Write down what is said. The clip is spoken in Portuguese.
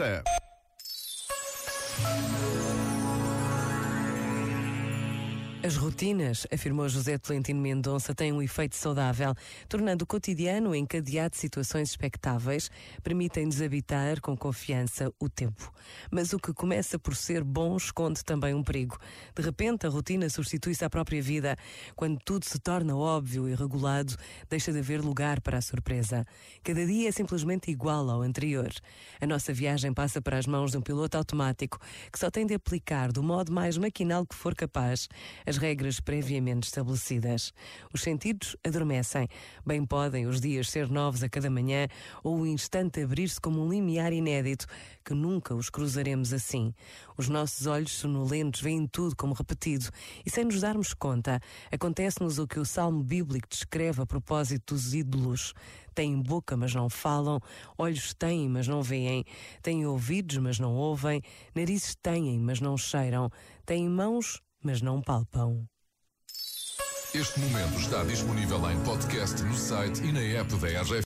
Renascença. As rotinas, afirmou José Tolentino Mendonça, têm um efeito saudável, tornando o cotidiano encadeado de situações expectáveis, permitem-nos habitar com confiança o tempo. Mas o que começa por ser bom esconde também um perigo. De repente, a rotina substitui-se à própria vida. Quando tudo se torna óbvio e regulado, deixa de haver lugar para a surpresa. Cada dia é simplesmente igual ao anterior. A nossa viagem passa para as mãos de um piloto automático que só tem de aplicar do modo mais maquinal que for capaz as regras previamente estabelecidas. Os sentidos adormecem. Bem podem os dias ser novos a cada manhã ou o instante abrir-se como um limiar inédito que nunca os cruzaremos assim. Os nossos olhos sonolentos veem tudo como repetido e sem nos darmos conta, acontece-nos o que o salmo bíblico descreve a propósito dos ídolos. Têm boca, mas não falam, olhos têm, mas não veem, têm ouvidos, mas não ouvem, narizes têm, mas não cheiram, têm mãos, mas não palpam. Este momento está disponível em podcast no site e na app da RGF.